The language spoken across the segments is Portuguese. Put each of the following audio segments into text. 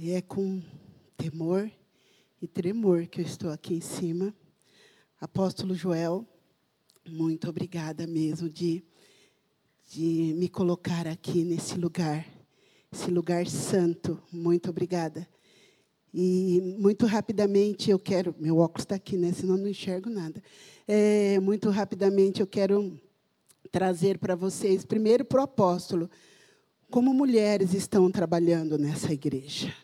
E é com temor e tremor que eu estou aqui em cima. Apóstolo Joel, muito obrigada mesmo de, de me colocar aqui nesse lugar, esse lugar santo. Muito obrigada. E muito rapidamente eu quero. Meu óculos está aqui, né? Senão não enxergo nada. É, muito rapidamente eu quero trazer para vocês, primeiro para o apóstolo, como mulheres estão trabalhando nessa igreja.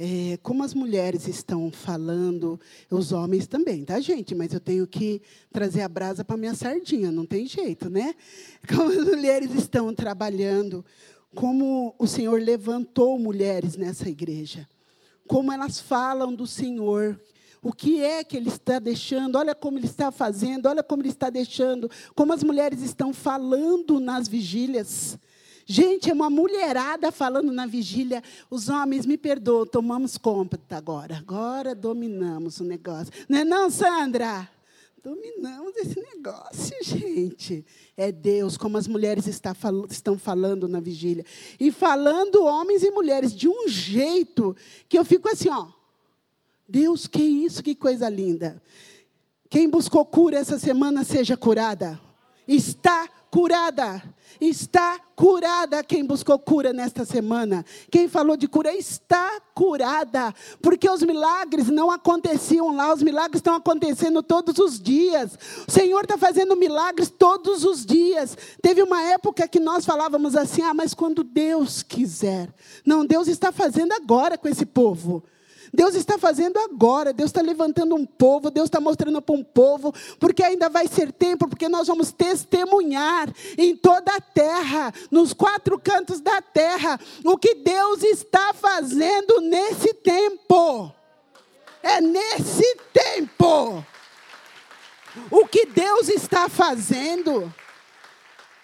É, como as mulheres estão falando, os homens também, tá, gente? Mas eu tenho que trazer a brasa para minha sardinha, não tem jeito, né? Como as mulheres estão trabalhando, como o Senhor levantou mulheres nessa igreja, como elas falam do Senhor, o que é que Ele está deixando, olha como Ele está fazendo, olha como Ele está deixando, como as mulheres estão falando nas vigílias. Gente, é uma mulherada falando na vigília. Os homens, me perdoam, tomamos conta agora. Agora dominamos o negócio. Não é não, Sandra? Dominamos esse negócio, gente. É Deus, como as mulheres está, estão falando na vigília. E falando homens e mulheres de um jeito que eu fico assim, ó. Deus, que isso, que coisa linda. Quem buscou cura essa semana, seja curada. Está curada. Está curada quem buscou cura nesta semana. Quem falou de cura está curada. Porque os milagres não aconteciam lá, os milagres estão acontecendo todos os dias. O Senhor está fazendo milagres todos os dias. Teve uma época que nós falávamos assim: ah, mas quando Deus quiser. Não, Deus está fazendo agora com esse povo. Deus está fazendo agora, Deus está levantando um povo, Deus está mostrando para um povo, porque ainda vai ser tempo, porque nós vamos testemunhar em toda a terra, nos quatro cantos da terra, o que Deus está fazendo nesse tempo. É nesse tempo. O que Deus está fazendo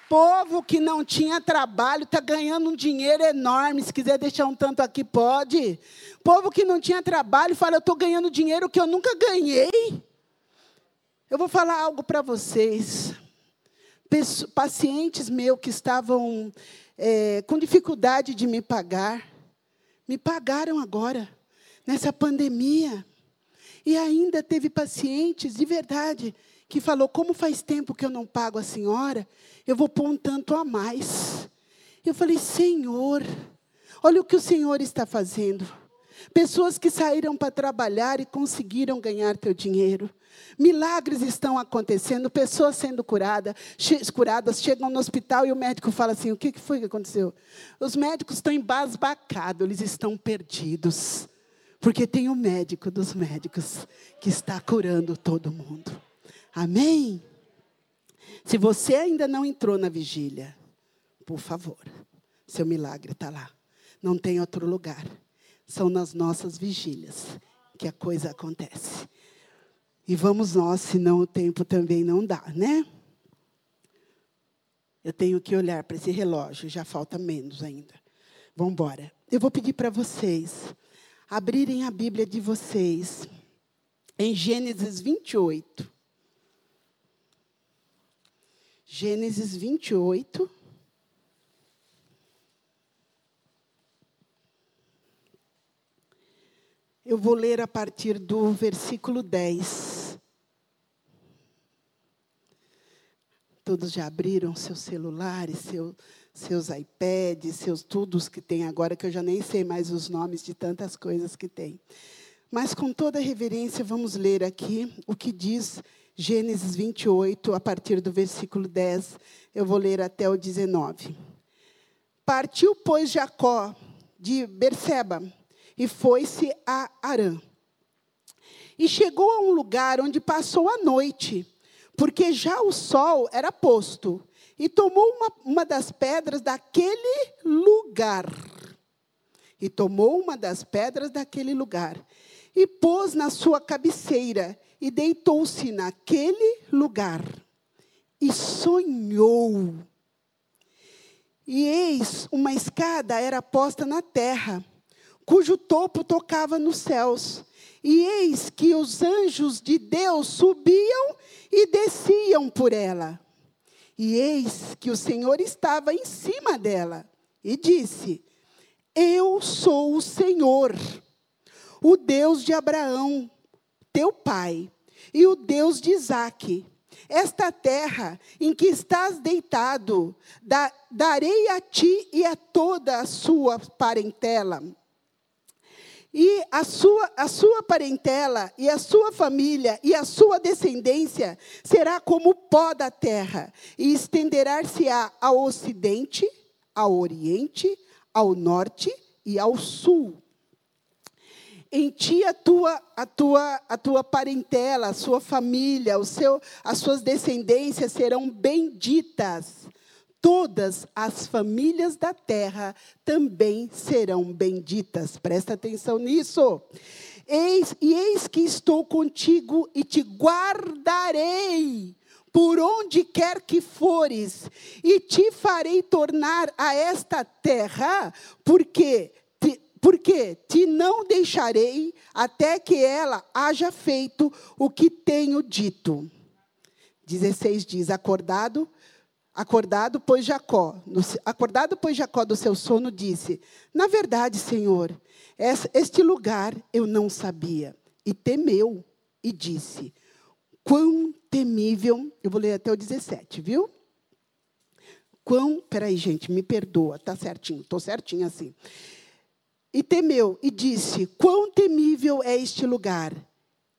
povo que não tinha trabalho está ganhando um dinheiro enorme. Se quiser deixar um tanto aqui, pode. Povo que não tinha trabalho fala: Eu estou ganhando dinheiro que eu nunca ganhei. Eu vou falar algo para vocês. Pacientes meus que estavam é, com dificuldade de me pagar, me pagaram agora, nessa pandemia. E ainda teve pacientes, de verdade, que falou: Como faz tempo que eu não pago a senhora, eu vou pôr um tanto a mais. Eu falei: Senhor, olha o que o Senhor está fazendo. Pessoas que saíram para trabalhar e conseguiram ganhar teu dinheiro. Milagres estão acontecendo, pessoas sendo curadas, curadas, chegam no hospital e o médico fala assim: o que foi que aconteceu? Os médicos estão embasbacados, eles estão perdidos. Porque tem o médico dos médicos que está curando todo mundo. Amém? Se você ainda não entrou na vigília, por favor, seu milagre está lá. Não tem outro lugar. São nas nossas vigílias que a coisa acontece. E vamos nós, senão o tempo também não dá, né? Eu tenho que olhar para esse relógio, já falta menos ainda. Vamos embora. Eu vou pedir para vocês abrirem a Bíblia de vocês em Gênesis 28. Gênesis 28. Eu vou ler a partir do versículo 10. Todos já abriram seus celulares, seu, seus iPads, seus tudos que tem agora, que eu já nem sei mais os nomes de tantas coisas que tem. Mas com toda reverência, vamos ler aqui o que diz Gênesis 28, a partir do versículo 10, eu vou ler até o 19. Partiu, pois, Jacó de Berseba e foi-se a Arã. E chegou a um lugar onde passou a noite, porque já o sol era posto, e tomou uma, uma das pedras daquele lugar. E tomou uma das pedras daquele lugar, e pôs na sua cabeceira, e deitou-se naquele lugar e sonhou. E eis, uma escada era posta na terra, cujo topo tocava nos céus. E eis que os anjos de Deus subiam e desciam por ela. E eis que o Senhor estava em cima dela e disse: Eu sou o Senhor, o Deus de Abraão, teu pai, e o Deus de Isaque. Esta terra em que estás deitado, da, darei a ti e a toda a sua parentela. E a sua, a sua parentela, e a sua família, e a sua descendência será como o pó da terra, e estenderá-se-á ao ocidente, ao oriente, ao norte e ao sul. Em ti a tua, a tua, a tua parentela, a sua família, o seu, as suas descendências serão benditas. Todas as famílias da terra também serão benditas. Presta atenção nisso. Eis, e eis que estou contigo e te guardarei por onde quer que fores, e te farei tornar a esta terra, porque porque te não deixarei até que ela haja feito o que tenho dito. 16 diz: acordado, acordado, pois Jacó, acordado, pois Jacó do seu sono, disse: Na verdade, Senhor, este lugar eu não sabia. E temeu e disse: Quão temível, eu vou ler até o 17, viu? Quão, peraí, gente, me perdoa, tá certinho, estou certinho assim e temeu e disse: Quão temível é este lugar!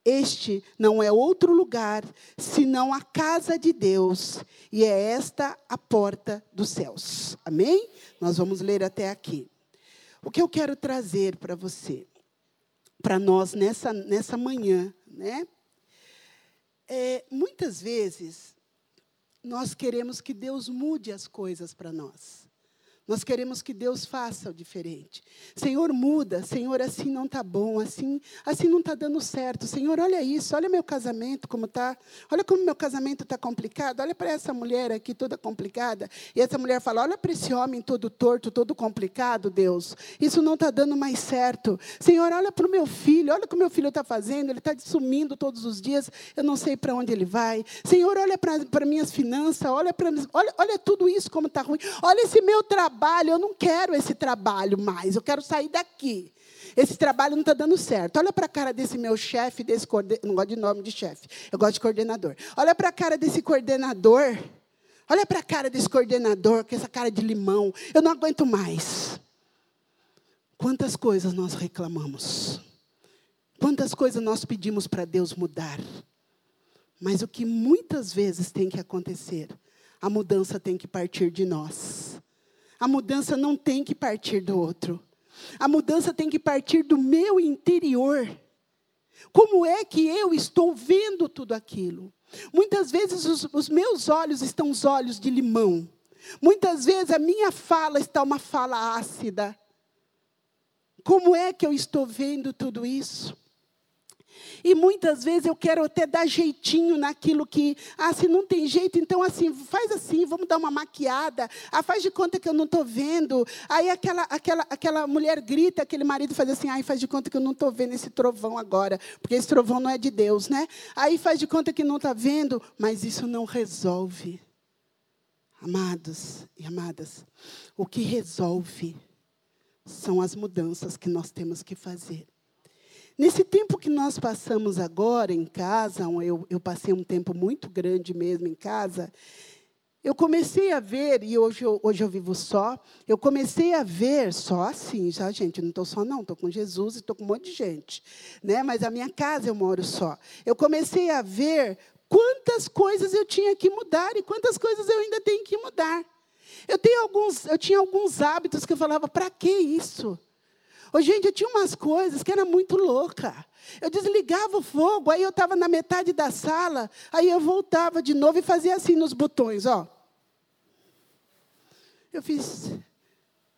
Este não é outro lugar senão a casa de Deus, e é esta a porta dos céus. Amém? Nós vamos ler até aqui. O que eu quero trazer para você, para nós nessa, nessa manhã, né? É, muitas vezes, nós queremos que Deus mude as coisas para nós. Nós queremos que Deus faça o diferente. Senhor, muda. Senhor, assim não está bom. Assim, assim não está dando certo. Senhor, olha isso. Olha meu casamento como está. Olha como meu casamento está complicado. Olha para essa mulher aqui toda complicada. E essa mulher fala: Olha para esse homem todo torto, todo complicado, Deus. Isso não está dando mais certo. Senhor, olha para o meu filho. Olha o que o meu filho está fazendo. Ele está sumindo todos os dias. Eu não sei para onde ele vai. Senhor, olha para minhas finanças. Olha, para, olha, olha tudo isso como está ruim. Olha esse meu trabalho trabalho, eu não quero esse trabalho mais, eu quero sair daqui. Esse trabalho não está dando certo. Olha para a cara desse meu chefe, desse coordenador. Não gosto de nome de chefe, eu gosto de coordenador. Olha para a cara desse coordenador. Olha para a cara desse coordenador, com essa cara de limão. Eu não aguento mais. Quantas coisas nós reclamamos. Quantas coisas nós pedimos para Deus mudar. Mas o que muitas vezes tem que acontecer, a mudança tem que partir de nós. A mudança não tem que partir do outro. A mudança tem que partir do meu interior. Como é que eu estou vendo tudo aquilo? Muitas vezes os, os, meus olhos estão os olhos de limão. Muitas vezes a minha fala está uma fala ácida. Como é que eu estou vendo tudo isso? E muitas vezes eu quero até dar jeitinho naquilo que, ah, se não tem jeito, então assim, faz assim, vamos dar uma maquiada. Ah, faz de conta que eu não estou vendo. Aí aquela, aquela, aquela mulher grita, aquele marido faz assim, ai, faz de conta que eu não estou vendo esse trovão agora, porque esse trovão não é de Deus, né? Aí faz de conta que não está vendo, mas isso não resolve. Amados e amadas, o que resolve são as mudanças que nós temos que fazer. Nesse tempo que nós passamos agora em casa, eu, eu passei um tempo muito grande mesmo em casa, eu comecei a ver, e hoje eu, hoje eu vivo só, eu comecei a ver só assim, já, gente, não estou só não, estou com Jesus e estou com um monte de gente. Né? Mas a minha casa eu moro só. Eu comecei a ver quantas coisas eu tinha que mudar e quantas coisas eu ainda tenho que mudar. Eu, tenho alguns, eu tinha alguns hábitos que eu falava, para que isso? Ô, gente, eu tinha umas coisas que era muito louca. Eu desligava o fogo, aí eu estava na metade da sala, aí eu voltava de novo e fazia assim nos botões, ó. Eu fiz,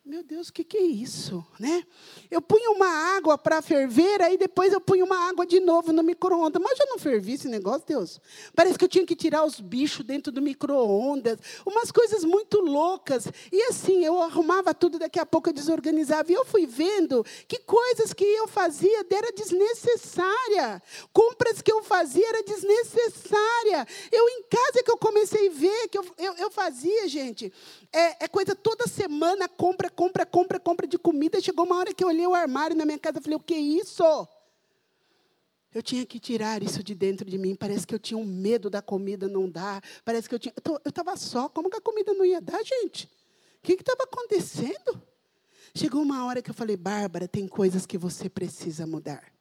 meu Deus, o que, que é isso? Né? Eu punha uma água para ferver, aí depois eu punha uma água de novo no micro-ondas. Mas eu não fervi esse negócio, Deus. Parece que eu tinha que tirar os bichos dentro do micro-ondas. Umas coisas muito loucas. E assim, eu arrumava tudo, daqui a pouco eu desorganizava. E eu fui vendo que coisas que eu fazia era desnecessária. Compras que eu fazia era desnecessária. Eu em casa que eu comecei a ver, que eu, eu, eu fazia, gente, é, é coisa toda semana compra compra, compra, compra de comida. Chegou uma hora que eu olhei o armário na minha casa e falei: o que é isso? Eu tinha que tirar isso de dentro de mim. Parece que eu tinha um medo da comida não dar. Parece que eu tinha. Eu estava só. Como que a comida não ia dar, gente? O que estava acontecendo? Chegou uma hora que eu falei, Bárbara, tem coisas que você precisa mudar.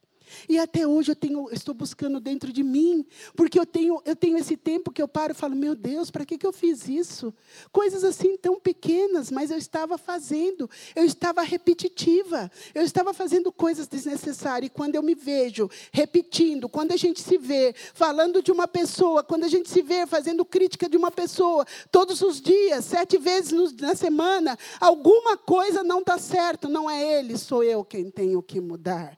E até hoje eu tenho, estou buscando dentro de mim, porque eu tenho, eu tenho esse tempo que eu paro e falo, meu Deus, para que, que eu fiz isso? Coisas assim tão pequenas, mas eu estava fazendo, eu estava repetitiva, eu estava fazendo coisas desnecessárias. E quando eu me vejo repetindo, quando a gente se vê falando de uma pessoa, quando a gente se vê fazendo crítica de uma pessoa, todos os dias, sete vezes na semana, alguma coisa não está certo, não é ele, sou eu quem tenho que mudar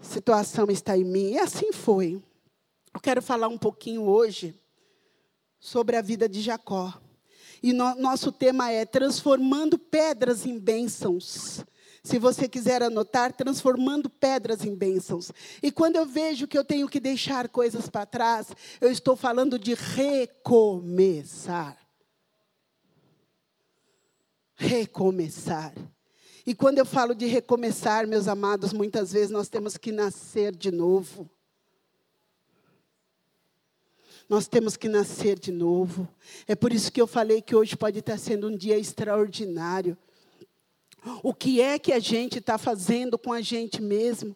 situação está em mim. E assim foi. Eu quero falar um pouquinho hoje sobre a vida de Jacó. E no, nosso tema é transformando pedras em bênçãos. Se você quiser anotar, transformando pedras em bênçãos. E quando eu vejo que eu tenho que deixar coisas para trás, eu estou falando de recomeçar. Recomeçar. E quando eu falo de recomeçar, meus amados, muitas vezes nós temos que nascer de novo. Nós temos que nascer de novo. É por isso que eu falei que hoje pode estar sendo um dia extraordinário. O que é que a gente está fazendo com a gente mesmo?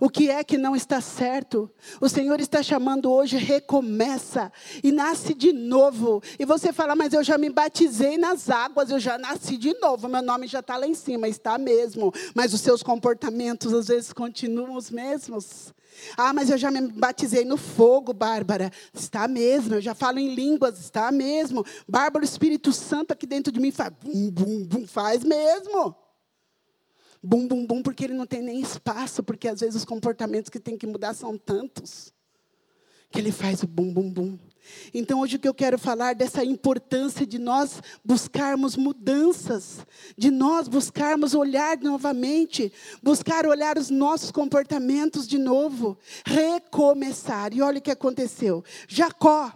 O que é que não está certo? O Senhor está chamando hoje, recomeça e nasce de novo. E você fala, mas eu já me batizei nas águas, eu já nasci de novo, meu nome já está lá em cima, está mesmo. Mas os seus comportamentos às vezes continuam os mesmos. Ah, mas eu já me batizei no fogo, Bárbara. Está mesmo. Eu já falo em línguas, está mesmo. Bárbara, o Espírito Santo aqui dentro de mim faz bum, bum, bum, faz mesmo bum, bum, bum, porque ele não tem nem espaço, porque às vezes os comportamentos que tem que mudar são tantos, que ele faz o bum, bum, bum. Então, hoje o que eu quero falar dessa importância de nós buscarmos mudanças, de nós buscarmos olhar novamente, buscar olhar os nossos comportamentos de novo, recomeçar. E olha o que aconteceu. Jacó,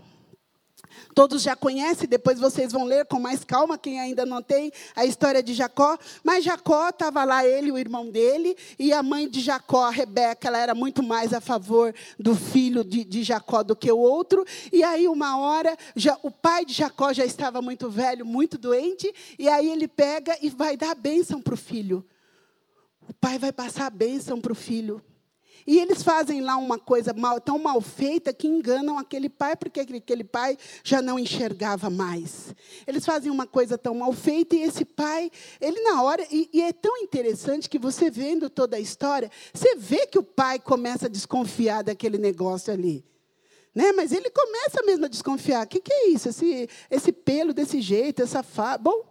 Todos já conhecem, depois vocês vão ler com mais calma, quem ainda não tem a história de Jacó. Mas Jacó estava lá, ele, o irmão dele, e a mãe de Jacó, Rebeca, ela era muito mais a favor do filho de, de Jacó do que o outro. E aí, uma hora, já, o pai de Jacó já estava muito velho, muito doente, e aí ele pega e vai dar a bênção para o filho. O pai vai passar a bênção para o filho. E eles fazem lá uma coisa mal, tão mal feita que enganam aquele pai, porque aquele pai já não enxergava mais. Eles fazem uma coisa tão mal feita e esse pai, ele na hora, e, e é tão interessante que você vendo toda a história, você vê que o pai começa a desconfiar daquele negócio ali. Né? Mas ele começa mesmo a desconfiar. O que, que é isso? Esse, esse pelo desse jeito, essa fa... Bom,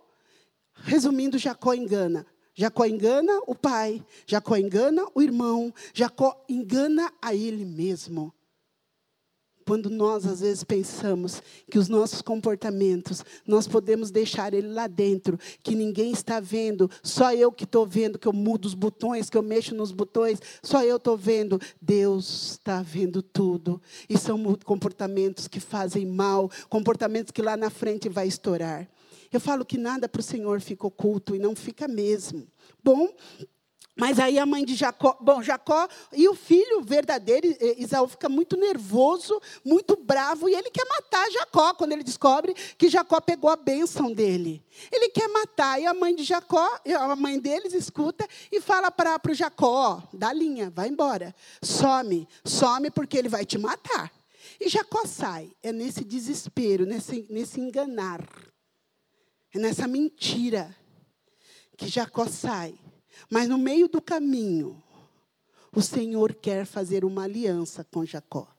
resumindo, Jacó engana. Jacó engana o pai, Jacó engana o irmão, Jacó engana a ele mesmo. Quando nós às vezes pensamos que os nossos comportamentos, nós podemos deixar ele lá dentro, que ninguém está vendo, só eu que estou vendo, que eu mudo os botões, que eu mexo nos botões, só eu estou vendo. Deus está vendo tudo. E são comportamentos que fazem mal, comportamentos que lá na frente vai estourar. Eu falo que nada para o Senhor fica oculto e não fica mesmo. Bom, mas aí a mãe de Jacó, bom, Jacó e o filho verdadeiro, Isaú, fica muito nervoso, muito bravo, e ele quer matar Jacó, quando ele descobre que Jacó pegou a bênção dele. Ele quer matar, e a mãe de Jacó, a mãe deles, escuta e fala para o Jacó, dá linha, vai embora, some, some porque ele vai te matar. E Jacó sai, é nesse desespero, nesse, nesse enganar. É nessa mentira que Jacó sai. Mas no meio do caminho, o Senhor quer fazer uma aliança com Jacó.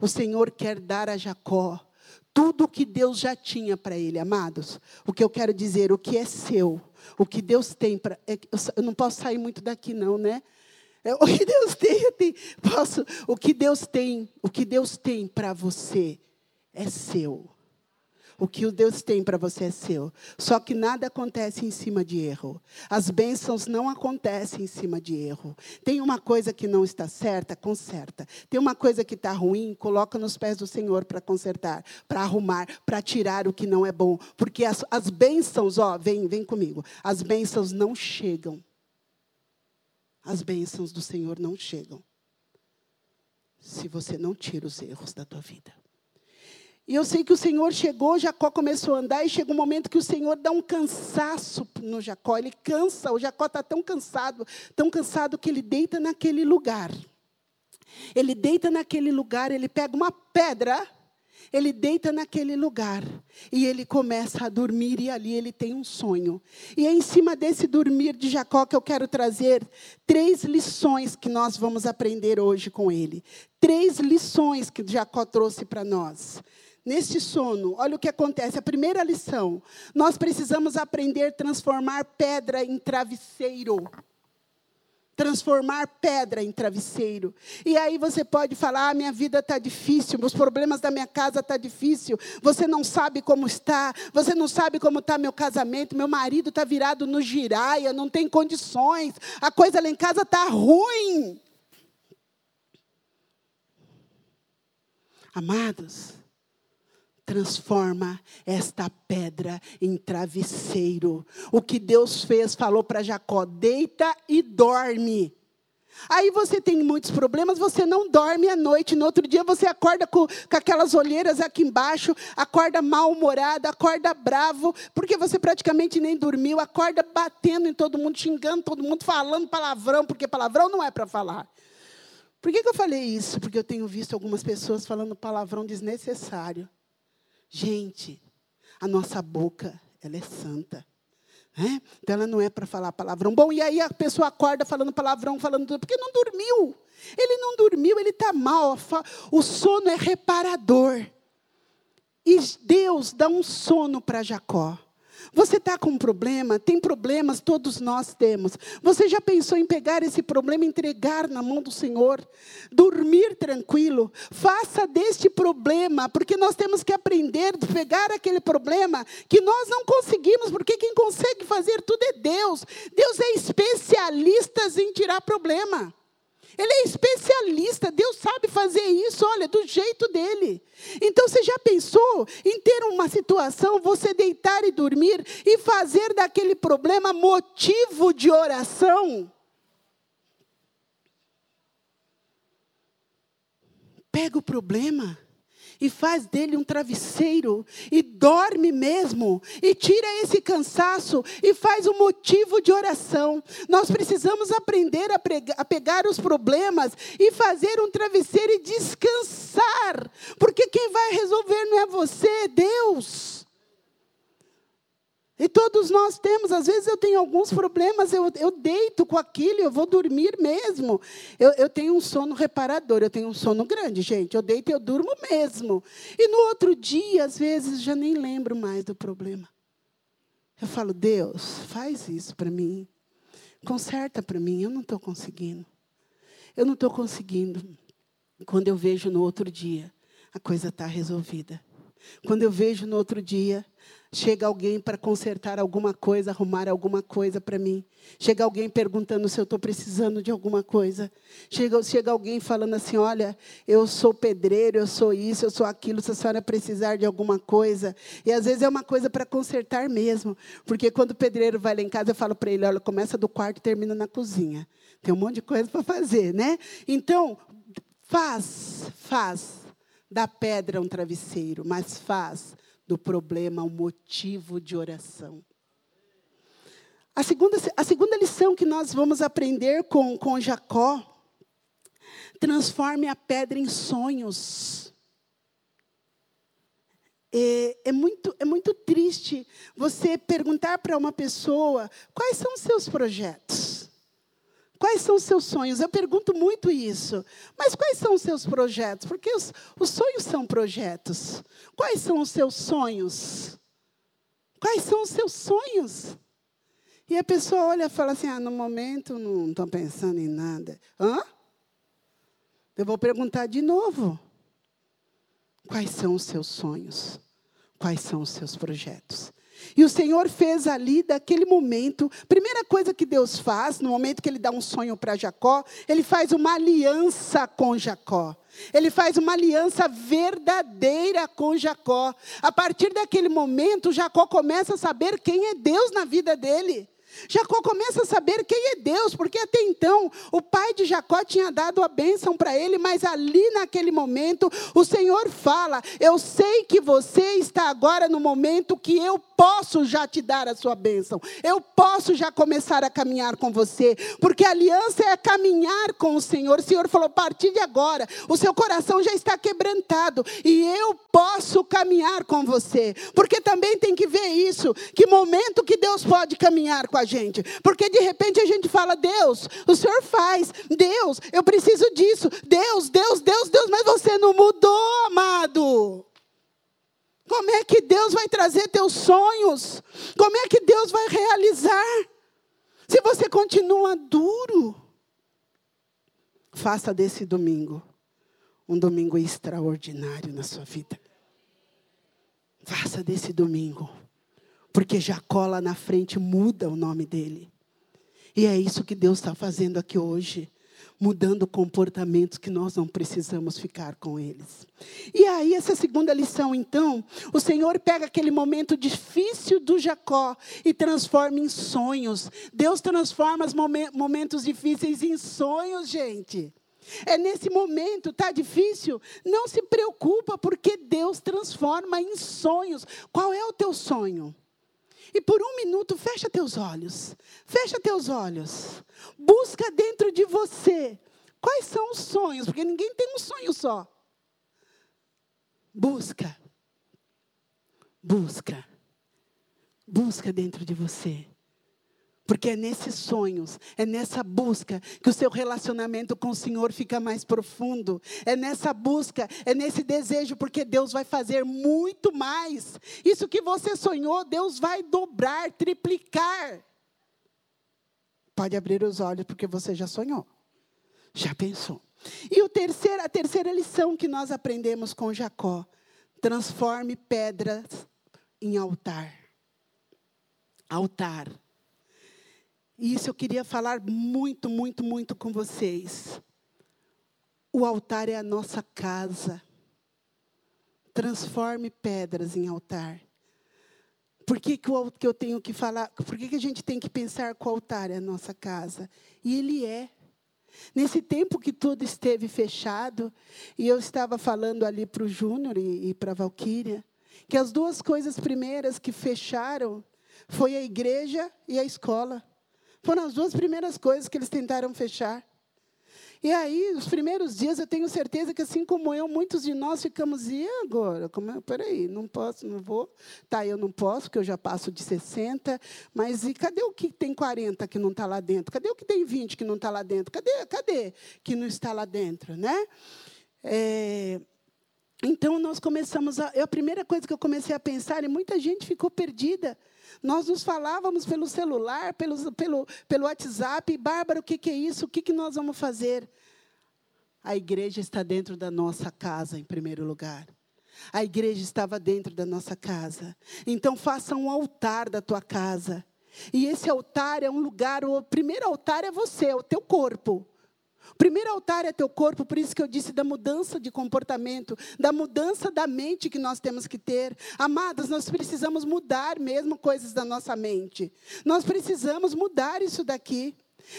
O Senhor quer dar a Jacó tudo o que Deus já tinha para ele, amados. O que eu quero dizer, o que é seu, o que Deus tem para. É eu não posso sair muito daqui, não, né? É, o que Deus tem, tenho, posso. O que Deus tem, o que Deus tem para você é seu. O que Deus tem para você é seu. Só que nada acontece em cima de erro. As bênçãos não acontecem em cima de erro. Tem uma coisa que não está certa, conserta. Tem uma coisa que está ruim, coloca nos pés do Senhor para consertar, para arrumar, para tirar o que não é bom. Porque as, as bênçãos, ó, vem, vem comigo. As bênçãos não chegam. As bênçãos do Senhor não chegam. Se você não tira os erros da tua vida. E eu sei que o Senhor chegou, Jacó começou a andar, e chega um momento que o Senhor dá um cansaço no Jacó. Ele cansa, o Jacó está tão cansado, tão cansado que ele deita naquele lugar. Ele deita naquele lugar, ele pega uma pedra, ele deita naquele lugar e ele começa a dormir e ali ele tem um sonho. E é em cima desse dormir de Jacó que eu quero trazer três lições que nós vamos aprender hoje com ele. Três lições que Jacó trouxe para nós. Neste sono, olha o que acontece. A primeira lição: nós precisamos aprender a transformar pedra em travesseiro. Transformar pedra em travesseiro. E aí você pode falar: ah, minha vida está difícil, os problemas da minha casa estão tá difícil. Você não sabe como está, você não sabe como está meu casamento, meu marido está virado no giraia, não tem condições, a coisa lá em casa está ruim. Amados, transforma esta pedra em travesseiro. O que Deus fez, falou para Jacó: deita e dorme. Aí você tem muitos problemas, você não dorme à noite. No outro dia você acorda com, com aquelas olheiras aqui embaixo, acorda mal-humorado, acorda bravo, porque você praticamente nem dormiu, acorda batendo em todo mundo, xingando todo mundo, falando palavrão, porque palavrão não é para falar. Por que, que eu falei isso? Porque eu tenho visto algumas pessoas falando palavrão desnecessário. Gente, a nossa boca, ela é santa. Né? Então ela não é para falar palavrão. Bom, e aí a pessoa acorda falando palavrão, falando tudo, porque não dormiu. Ele não dormiu, ele está mal. O sono é reparador. E Deus dá um sono para Jacó. Você está com um problema? Tem problemas, todos nós temos. Você já pensou em pegar esse problema e entregar na mão do Senhor? Dormir tranquilo? Faça deste problema, porque nós temos que aprender a pegar aquele problema que nós não conseguimos, porque quem consegue fazer tudo é Deus. Deus é especialista em tirar problema. Ele é especialista, Deus sabe fazer isso, olha, do jeito dele. Então você já pensou em ter uma situação, você deitar e dormir e fazer daquele problema motivo de oração? Pega o problema e faz dele um travesseiro e dorme mesmo e tira esse cansaço e faz um motivo de oração. Nós precisamos aprender a, a pegar os problemas e fazer um travesseiro e descansar, porque quem vai resolver não é você, é Deus. E todos nós temos, às vezes eu tenho alguns problemas, eu, eu deito com aquilo, eu vou dormir mesmo. Eu, eu tenho um sono reparador, eu tenho um sono grande, gente. Eu deito e eu durmo mesmo. E no outro dia, às vezes, já nem lembro mais do problema. Eu falo, Deus, faz isso para mim. Conserta para mim, eu não estou conseguindo. Eu não estou conseguindo. Quando eu vejo no outro dia, a coisa está resolvida. Quando eu vejo no outro dia, Chega alguém para consertar alguma coisa, arrumar alguma coisa para mim. Chega alguém perguntando se eu estou precisando de alguma coisa. Chega, chega alguém falando assim: olha, eu sou pedreiro, eu sou isso, eu sou aquilo, se a senhora precisar de alguma coisa. E às vezes é uma coisa para consertar mesmo. Porque quando o pedreiro vai lá em casa, eu falo para ele: olha, começa do quarto e termina na cozinha. Tem um monte de coisa para fazer, né? Então, faz, faz da pedra um travesseiro, mas faz do problema um motivo de oração. A segunda, a segunda lição que nós vamos aprender com, com Jacó, transforme a pedra em sonhos. É, é, muito, é muito triste você perguntar para uma pessoa quais são os seus projetos. Quais são os seus sonhos? Eu pergunto muito isso. Mas quais são os seus projetos? Porque os, os sonhos são projetos. Quais são os seus sonhos? Quais são os seus sonhos? E a pessoa olha e fala assim: ah, no momento não estou pensando em nada. Hã? Eu vou perguntar de novo. Quais são os seus sonhos? quais são os seus projetos. E o Senhor fez ali, daquele momento, primeira coisa que Deus faz, no momento que Ele dá um sonho para Jacó, Ele faz uma aliança com Jacó. Ele faz uma aliança verdadeira com Jacó. A partir daquele momento, Jacó começa a saber quem é Deus na vida dele. Jacó começa a saber quem é Deus, porque até então o pai de Jacó tinha dado a bênção para ele, mas ali naquele momento o Senhor fala: Eu sei que você está agora no momento que eu posso já te dar a sua bênção, eu posso já começar a caminhar com você, porque a aliança é caminhar com o Senhor. O Senhor falou: a partir de agora, o seu coração já está quebrantado e eu posso caminhar com você, porque também tem que ver isso: que momento que Deus pode caminhar com a gente, porque de repente a gente fala: Deus, o Senhor faz, Deus, eu preciso disso, Deus, Deus, Deus, Deus, mas você não mudou, amado. Como é que Deus vai trazer teus sonhos? Como é que Deus vai realizar? Se você continua duro, faça desse domingo um domingo extraordinário na sua vida. Faça desse domingo, porque Jacó lá na frente muda o nome dele. E é isso que Deus está fazendo aqui hoje mudando comportamentos que nós não precisamos ficar com eles. E aí, essa segunda lição, então, o Senhor pega aquele momento difícil do Jacó e transforma em sonhos. Deus transforma os momentos difíceis em sonhos, gente. É nesse momento, tá difícil? Não se preocupa, porque Deus transforma em sonhos. Qual é o teu sonho? E por um minuto, fecha teus olhos. Fecha teus olhos. Busca dentro de você. Quais são os sonhos? Porque ninguém tem um sonho só. Busca. Busca. Busca dentro de você. Porque é nesses sonhos, é nessa busca que o seu relacionamento com o Senhor fica mais profundo. É nessa busca, é nesse desejo, porque Deus vai fazer muito mais. Isso que você sonhou, Deus vai dobrar, triplicar. Pode abrir os olhos, porque você já sonhou, já pensou. E o terceiro, a terceira lição que nós aprendemos com Jacó: transforme pedras em altar. Altar. E isso eu queria falar muito, muito, muito com vocês. O altar é a nossa casa. Transforme pedras em altar. Por que, que, eu, que eu tenho que falar? Por que, que a gente tem que pensar que o altar é a nossa casa? E ele é. Nesse tempo que tudo esteve fechado, e eu estava falando ali para o Júnior e, e para a Valquíria, que as duas coisas primeiras que fecharam foi a igreja e a escola. Foram as duas primeiras coisas que eles tentaram fechar. E aí, os primeiros dias, eu tenho certeza que, assim como eu, muitos de nós ficamos, e agora? Como é? Peraí, não posso, não vou. Tá, eu não posso, porque eu já passo de 60, mas e cadê o que tem 40 que não está lá dentro? Cadê o que tem 20 que não está lá dentro? Cadê, cadê que não está lá dentro, né? É, então, nós começamos a... A primeira coisa que eu comecei a pensar, e muita gente ficou perdida, nós nos falávamos pelo celular, pelo, pelo, pelo WhatsApp, Bárbara, o que, que é isso? O que, que nós vamos fazer? A igreja está dentro da nossa casa, em primeiro lugar. A igreja estava dentro da nossa casa. Então, faça um altar da tua casa. E esse altar é um lugar, o primeiro altar é você, é o teu corpo. O primeiro altar é teu corpo, por isso que eu disse da mudança de comportamento, da mudança da mente que nós temos que ter. Amadas, nós precisamos mudar mesmo coisas da nossa mente. Nós precisamos mudar isso daqui.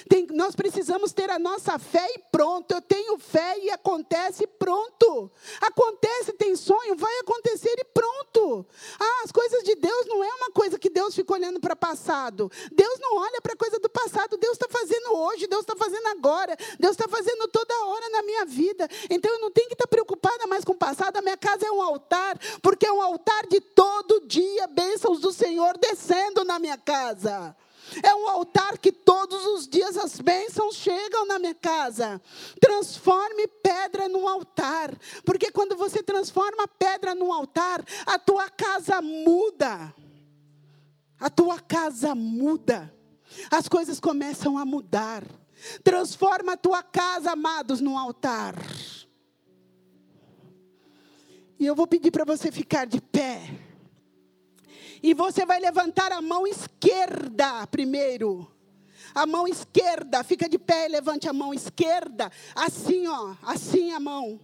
Tem, nós precisamos ter a nossa fé e pronto. Eu tenho fé e acontece pronto. Acontece, tem sonho, vai acontecer e pronto. Ah, as coisas de Deus não é uma coisa que Deus fica olhando para o passado. Deus não olha para a coisa do passado. Deus está fazendo hoje, Deus está fazendo agora. Deus está fazendo toda hora na minha vida. Então eu não tenho que estar preocupada mais com o passado. A minha casa é um altar, porque é um altar de todo dia, bênçãos do Senhor descendo na minha casa. É um altar que todos os dias as bênçãos chegam na minha casa. Transforme pedra num altar. Porque quando você transforma pedra num altar, a tua casa muda. A tua casa muda. As coisas começam a mudar. Transforma a tua casa, amados, num altar. E eu vou pedir para você ficar de pé. E você vai levantar a mão esquerda primeiro. A mão esquerda, fica de pé e levante a mão esquerda. Assim, ó, assim a mão.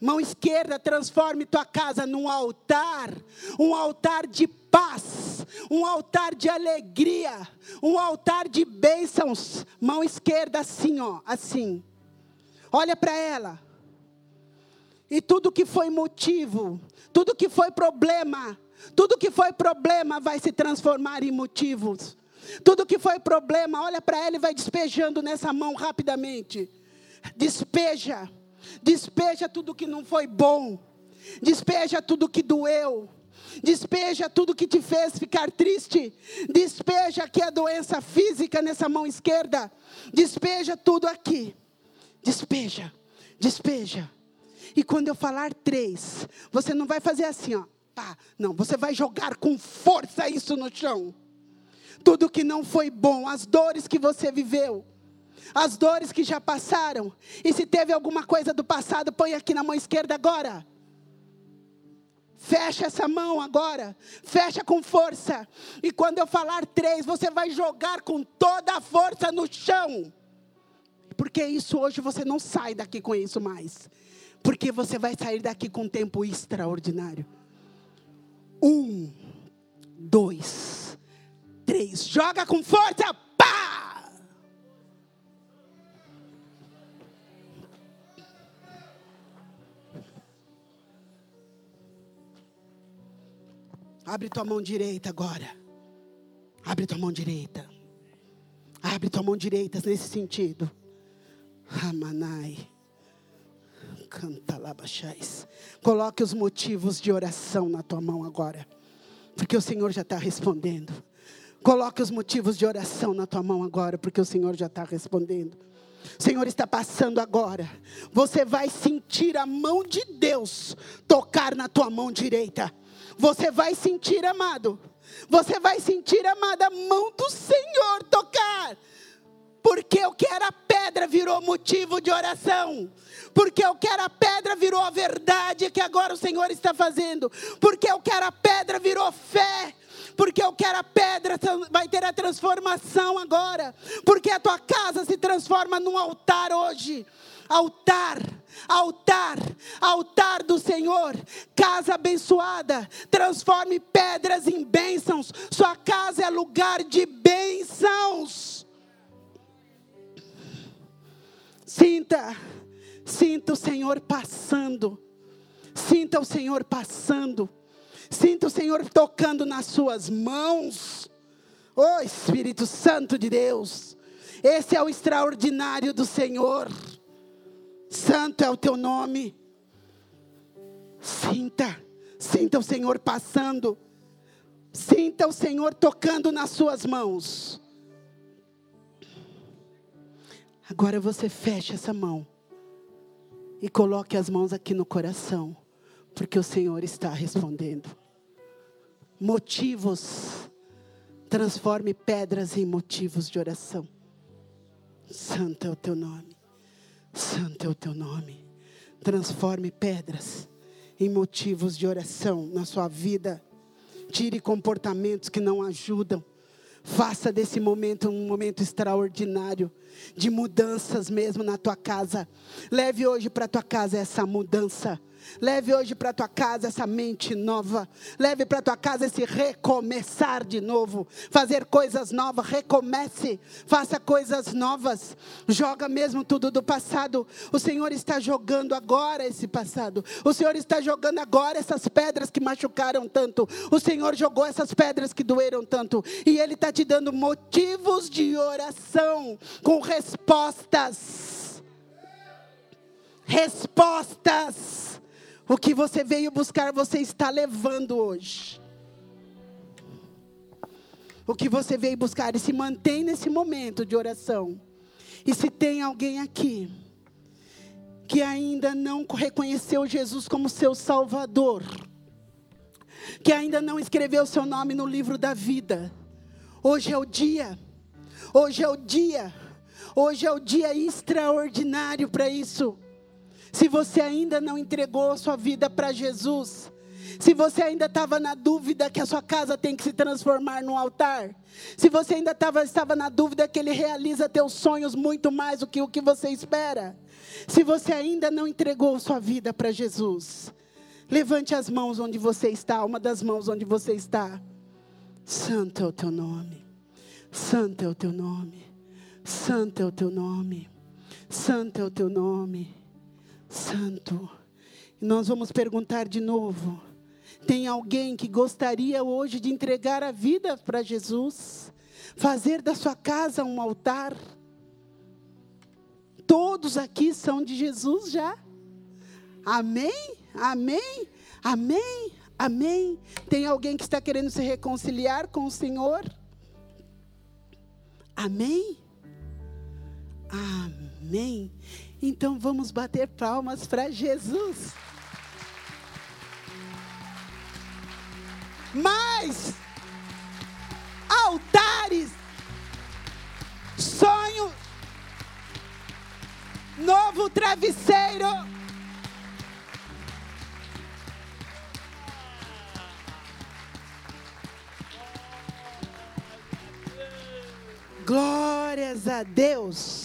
Mão esquerda, transforme tua casa num altar, um altar de paz, um altar de alegria, um altar de bênçãos. Mão esquerda, assim, ó, assim. Olha para ela. E tudo que foi motivo, tudo que foi problema, tudo que foi problema vai se transformar em motivos. Tudo que foi problema, olha para ela e vai despejando nessa mão rapidamente. Despeja. Despeja tudo que não foi bom. Despeja tudo que doeu. Despeja tudo que te fez ficar triste. Despeja aqui a doença física nessa mão esquerda. Despeja tudo aqui. Despeja. Despeja. E quando eu falar três, você não vai fazer assim, ó. Tá, não, você vai jogar com força isso no chão. Tudo que não foi bom, as dores que você viveu, as dores que já passaram. E se teve alguma coisa do passado, põe aqui na mão esquerda agora. Fecha essa mão agora. Fecha com força. E quando eu falar três, você vai jogar com toda a força no chão. Porque isso hoje você não sai daqui com isso mais. Porque você vai sair daqui com um tempo extraordinário. Um, dois, três. Joga com força. Pá! Abre tua mão direita agora. Abre tua mão direita. Abre tua mão direita nesse sentido. Ramanai. Coloque os motivos de oração na tua mão agora. Porque o Senhor já está respondendo. Coloque os motivos de oração na tua mão agora, porque o Senhor já está respondendo. O Senhor está passando agora. Você vai sentir a mão de Deus tocar na tua mão direita. Você vai sentir, amado. Você vai sentir, amada, a mão do Senhor tocar. Porque o que era pedra virou motivo de oração. Porque o que era pedra virou a verdade que agora o Senhor está fazendo. Porque o que era pedra virou fé. Porque o que era pedra vai ter a transformação agora. Porque a tua casa se transforma num altar hoje. Altar, altar, altar do Senhor, casa abençoada, transforme pedras em bênçãos. Sua casa é lugar de bênçãos. Sinta, sinta o Senhor passando. Sinta o Senhor passando. Sinta o Senhor tocando nas suas mãos. Oh Espírito Santo de Deus. Esse é o extraordinário do Senhor. Santo é o teu nome. Sinta, sinta o Senhor passando. Sinta o Senhor tocando nas suas mãos. Agora você fecha essa mão e coloque as mãos aqui no coração, porque o Senhor está respondendo. Motivos, transforme pedras em motivos de oração. Santo é o teu nome, Santo é o teu nome. Transforme pedras em motivos de oração na sua vida. Tire comportamentos que não ajudam. Faça desse momento um momento extraordinário de mudanças mesmo na tua casa. Leve hoje para tua casa essa mudança. Leve hoje para tua casa essa mente nova. Leve para tua casa esse recomeçar de novo. Fazer coisas novas. Recomece. Faça coisas novas. Joga mesmo tudo do passado. O Senhor está jogando agora esse passado. O Senhor está jogando agora essas pedras que machucaram tanto. O Senhor jogou essas pedras que doeram tanto. E Ele está te dando motivos de oração com respostas. Respostas. O que você veio buscar, você está levando hoje. O que você veio buscar e se mantém nesse momento de oração. E se tem alguém aqui que ainda não reconheceu Jesus como seu Salvador, que ainda não escreveu seu nome no livro da vida, hoje é o dia, hoje é o dia, hoje é o dia extraordinário para isso. Se você ainda não entregou sua vida para Jesus, Se você ainda estava na dúvida que a sua casa tem que se transformar num altar. Se você ainda tava, estava na dúvida que Ele realiza teus sonhos muito mais do que o que você espera. Se você ainda não entregou sua vida para Jesus. Levante as mãos onde você está, uma das mãos onde você está. Santo é o teu nome. Santo é o teu nome. Santo é o teu nome. Santo é o teu nome. Santo. E nós vamos perguntar de novo. Tem alguém que gostaria hoje de entregar a vida para Jesus? Fazer da sua casa um altar? Todos aqui são de Jesus já. Amém? Amém? Amém? Amém? Tem alguém que está querendo se reconciliar com o Senhor? Amém? Amém. Então vamos bater palmas para Jesus. mais altares, sonho, novo travesseiro. Glórias a Deus.